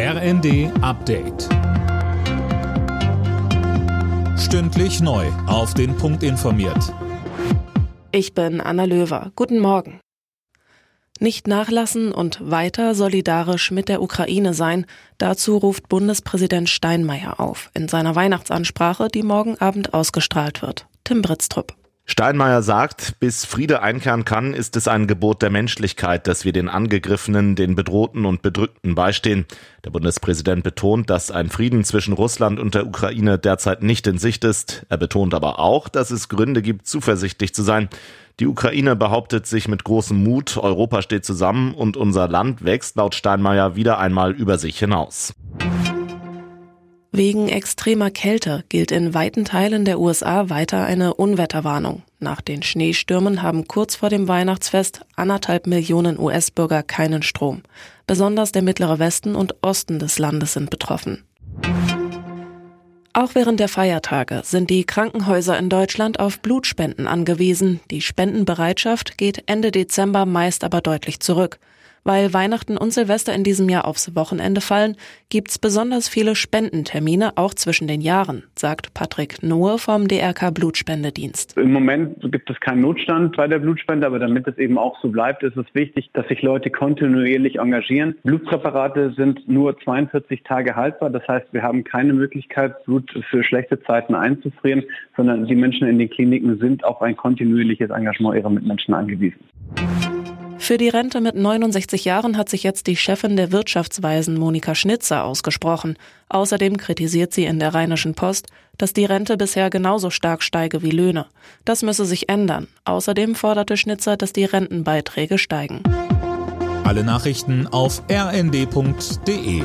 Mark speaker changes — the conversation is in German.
Speaker 1: RND Update. Stündlich neu. Auf den Punkt informiert.
Speaker 2: Ich bin Anna Löwer. Guten Morgen. Nicht nachlassen und weiter solidarisch mit der Ukraine sein, dazu ruft Bundespräsident Steinmeier auf in seiner Weihnachtsansprache, die morgen Abend ausgestrahlt wird. Tim Britztrup.
Speaker 3: Steinmeier sagt, bis Friede einkehren kann, ist es ein Gebot der Menschlichkeit, dass wir den Angegriffenen, den Bedrohten und Bedrückten beistehen. Der Bundespräsident betont, dass ein Frieden zwischen Russland und der Ukraine derzeit nicht in Sicht ist. Er betont aber auch, dass es Gründe gibt, zuversichtlich zu sein. Die Ukraine behauptet sich mit großem Mut, Europa steht zusammen und unser Land wächst laut Steinmeier wieder einmal über sich hinaus.
Speaker 2: Wegen extremer Kälte gilt in weiten Teilen der USA weiter eine Unwetterwarnung. Nach den Schneestürmen haben kurz vor dem Weihnachtsfest anderthalb Millionen US-Bürger keinen Strom. Besonders der mittlere Westen und Osten des Landes sind betroffen. Auch während der Feiertage sind die Krankenhäuser in Deutschland auf Blutspenden angewiesen. Die Spendenbereitschaft geht Ende Dezember meist aber deutlich zurück. Weil Weihnachten und Silvester in diesem Jahr aufs Wochenende fallen, gibt's besonders viele Spendentermine auch zwischen den Jahren, sagt Patrick Nohe vom DRK Blutspendedienst.
Speaker 4: Im Moment gibt es keinen Notstand bei der Blutspende, aber damit es eben auch so bleibt, ist es wichtig, dass sich Leute kontinuierlich engagieren. Blutpräparate sind nur 42 Tage haltbar. Das heißt, wir haben keine Möglichkeit, Blut für schlechte Zeiten einzufrieren, sondern die Menschen in den Kliniken sind auf ein kontinuierliches Engagement ihrer Mitmenschen angewiesen.
Speaker 2: Für die Rente mit 69 Jahren hat sich jetzt die Chefin der Wirtschaftsweisen Monika Schnitzer ausgesprochen. Außerdem kritisiert sie in der Rheinischen Post, dass die Rente bisher genauso stark steige wie Löhne. Das müsse sich ändern. Außerdem forderte Schnitzer, dass die Rentenbeiträge steigen.
Speaker 1: Alle Nachrichten auf rnd.de